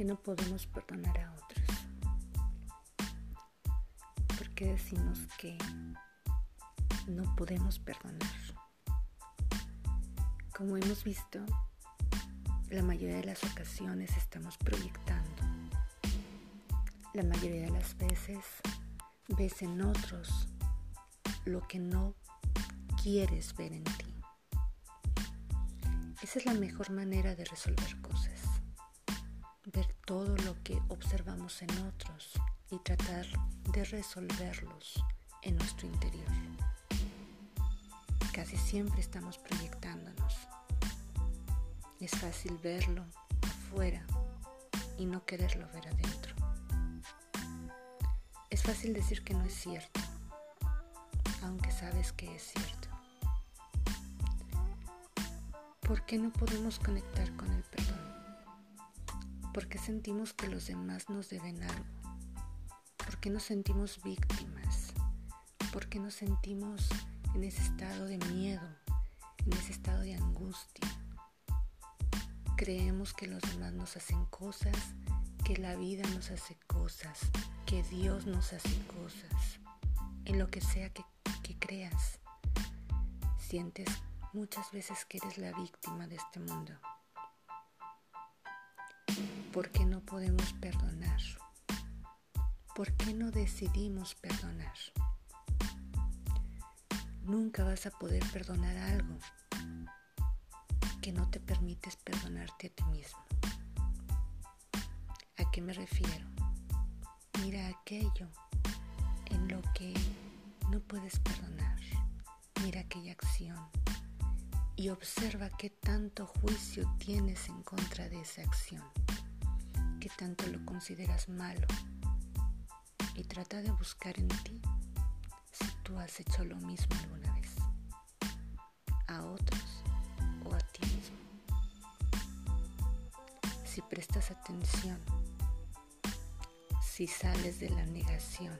qué no podemos perdonar a otros? ¿Por qué decimos que no podemos perdonar? Como hemos visto, la mayoría de las ocasiones estamos proyectando. La mayoría de las veces ves en otros lo que no quieres ver en ti. Esa es la mejor manera de resolver cosas. Todo lo que observamos en otros y tratar de resolverlos en nuestro interior. Casi siempre estamos proyectándonos. Es fácil verlo afuera y no quererlo ver adentro. Es fácil decir que no es cierto, aunque sabes que es cierto. ¿Por qué no podemos conectar con el perdón? ¿Por qué sentimos que los demás nos deben algo? ¿Por qué nos sentimos víctimas? ¿Por qué nos sentimos en ese estado de miedo, en ese estado de angustia? Creemos que los demás nos hacen cosas, que la vida nos hace cosas, que Dios nos hace cosas, en lo que sea que, que creas. Sientes muchas veces que eres la víctima de este mundo. ¿Por qué no podemos perdonar? ¿Por qué no decidimos perdonar? Nunca vas a poder perdonar algo que no te permites perdonarte a ti mismo. ¿A qué me refiero? Mira aquello en lo que no puedes perdonar. Mira aquella acción y observa qué tanto juicio tienes en contra de esa acción, qué tanto lo consideras malo y trata de buscar en ti si tú has hecho lo mismo alguna vez a otros si prestas atención, si sales de la negación,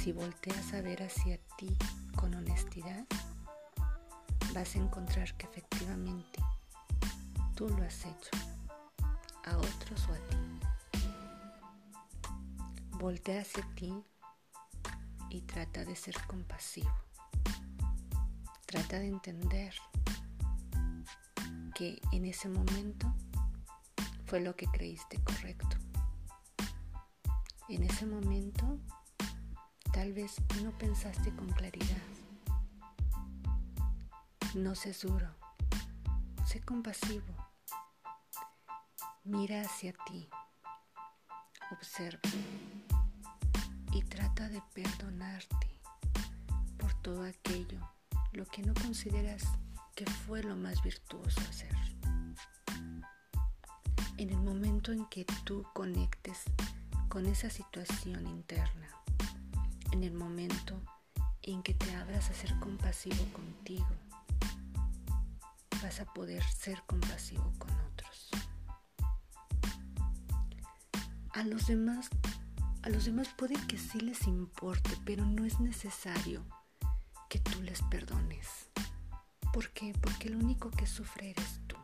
si volteas a ver hacia ti con honestidad, vas a encontrar que efectivamente tú lo has hecho, a otros o a ti. Voltea hacia ti y trata de ser compasivo. Trata de entender que en ese momento fue lo que creíste correcto. En ese momento tal vez no pensaste con claridad. No sé duro, sé compasivo. Mira hacia ti, observa y trata de perdonarte por todo aquello, lo que no consideras ¿Qué fue lo más virtuoso hacer? En el momento en que tú conectes con esa situación interna, en el momento en que te abras a ser compasivo contigo, vas a poder ser compasivo con otros. A los demás, a los demás puede que sí les importe, pero no es necesario que tú les perdones. ¿Por qué? Porque el único que sufre eres tú.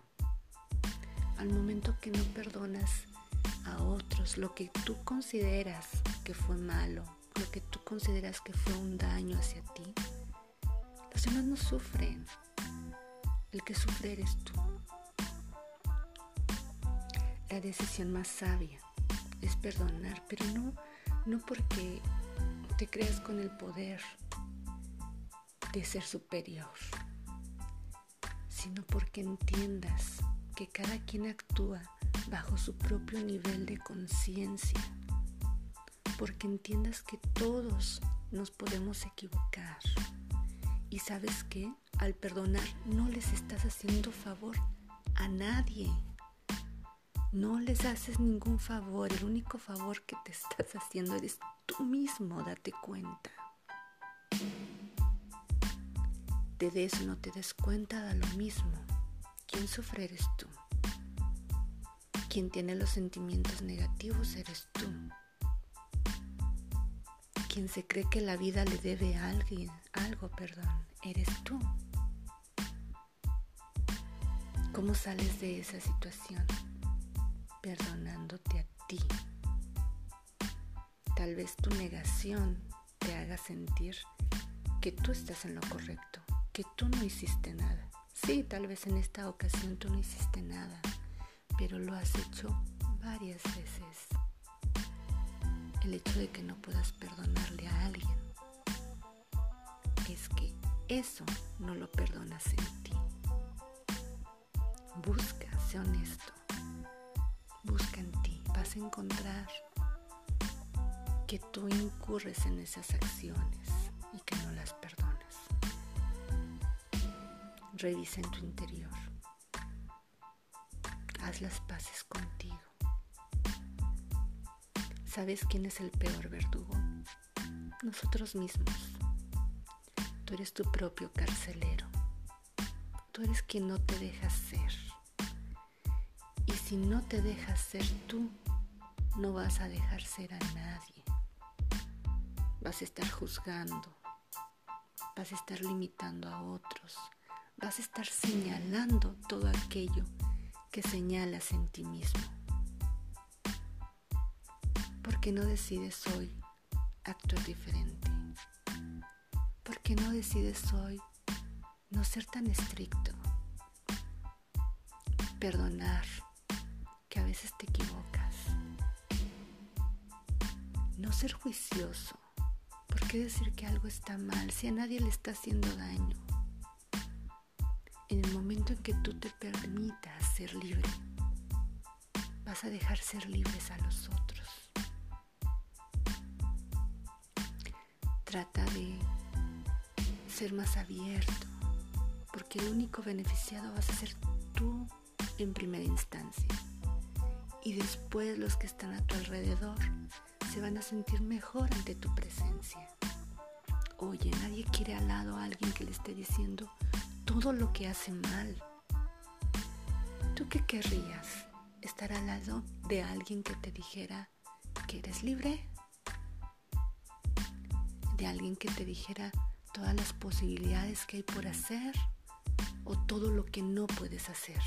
Al momento que no perdonas a otros lo que tú consideras que fue malo, lo que tú consideras que fue un daño hacia ti, los demás no sufren. El que sufre eres tú. La decisión más sabia es perdonar, pero no, no porque te creas con el poder de ser superior sino porque entiendas que cada quien actúa bajo su propio nivel de conciencia, porque entiendas que todos nos podemos equivocar. Y sabes que al perdonar no les estás haciendo favor a nadie. No les haces ningún favor, el único favor que te estás haciendo eres tú mismo, date cuenta te des no te des cuenta da lo mismo. Quien sufre eres tú. Quien tiene los sentimientos negativos eres tú. Quien se cree que la vida le debe a alguien, algo, perdón, eres tú. ¿Cómo sales de esa situación? Perdonándote a ti. Tal vez tu negación te haga sentir que tú estás en lo correcto, que tú no hiciste nada. Sí, tal vez en esta ocasión tú no hiciste nada, pero lo has hecho varias veces. El hecho de que no puedas perdonarle a alguien es que eso no lo perdonas en ti. Busca, sé honesto. Busca en ti. Vas a encontrar que tú incurres en esas acciones y que no las perdonas. Revisa en tu interior. Haz las paces contigo. ¿Sabes quién es el peor verdugo? Nosotros mismos. Tú eres tu propio carcelero. Tú eres quien no te deja ser. Si no te dejas ser tú, no vas a dejar ser a nadie. Vas a estar juzgando. Vas a estar limitando a otros. Vas a estar señalando todo aquello que señalas en ti mismo. ¿Por qué no decides hoy actuar diferente? ¿Por qué no decides hoy no ser tan estricto? Perdonar, que a veces te equivocas. No ser juicioso. ¿Por qué decir que algo está mal si a nadie le está haciendo daño? En el momento en que tú te permitas ser libre, vas a dejar ser libres a los otros. Trata de ser más abierto, porque el único beneficiado vas a ser tú en primera instancia. Y después los que están a tu alrededor se van a sentir mejor ante tu presencia. Oye, nadie quiere al lado a alguien que le esté diciendo todo lo que hace mal. ¿Tú qué querrías? ¿Estar al lado de alguien que te dijera que eres libre? ¿De alguien que te dijera todas las posibilidades que hay por hacer o todo lo que no puedes hacer.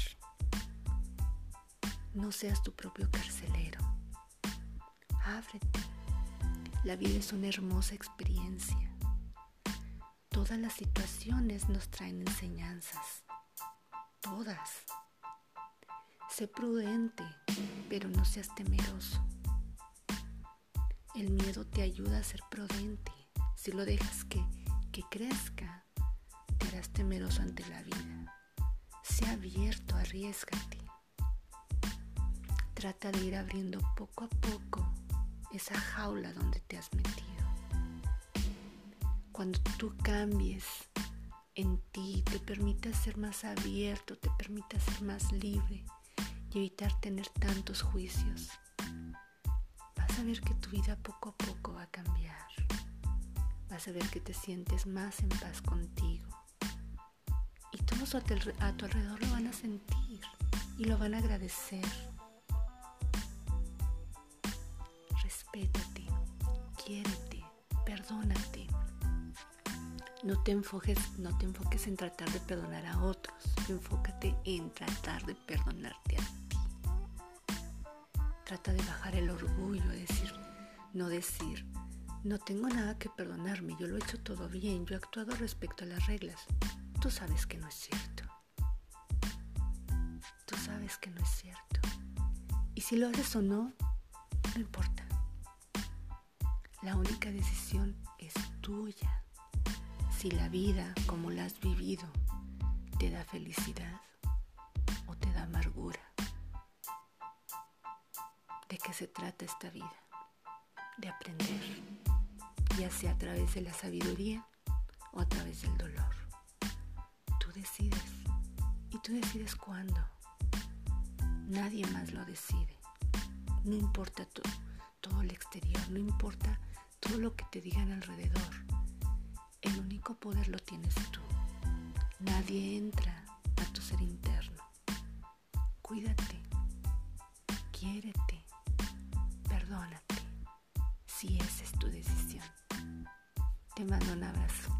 No seas tu propio carcelero. Ábrete. La vida es una hermosa experiencia. Todas las situaciones nos traen enseñanzas. Todas. Sé prudente, pero no seas temeroso. El miedo te ayuda a ser prudente si lo dejas que que crezca, te harás temeroso ante la vida. Sea abierto, arriesgate. Trata de ir abriendo poco a poco esa jaula donde te has metido. Cuando tú cambies en ti, te permitas ser más abierto, te permitas ser más libre y evitar tener tantos juicios, vas a ver que tu vida poco a poco va a cambiar vas a ver que te sientes más en paz contigo. Y todos a tu, alrededor lo van a sentir y lo van a agradecer. Respétate, quiérete, perdónate. No te enfoques, no te enfoques en tratar de perdonar a otros, enfócate en tratar de perdonarte a ti. Trata de bajar el orgullo, decir, no decir, no tengo nada que perdonarme, yo lo he hecho todo bien, yo he actuado respecto a las reglas. Tú sabes que no es cierto. Tú sabes que no es cierto. Y si lo haces o no, no importa. La única decisión es tuya. Si la vida, como la has vivido, te da felicidad o te da amargura. ¿De qué se trata esta vida? De aprender ya sea a través de la sabiduría o a través del dolor. Tú decides y tú decides cuándo. Nadie más lo decide. No importa todo, todo el exterior, no importa todo lo que te digan alrededor. El único poder lo tienes tú. Nadie entra a tu ser interno. Cuídate, quiérete, perdónate, si esa es tu decisión. Te mando un abrazo.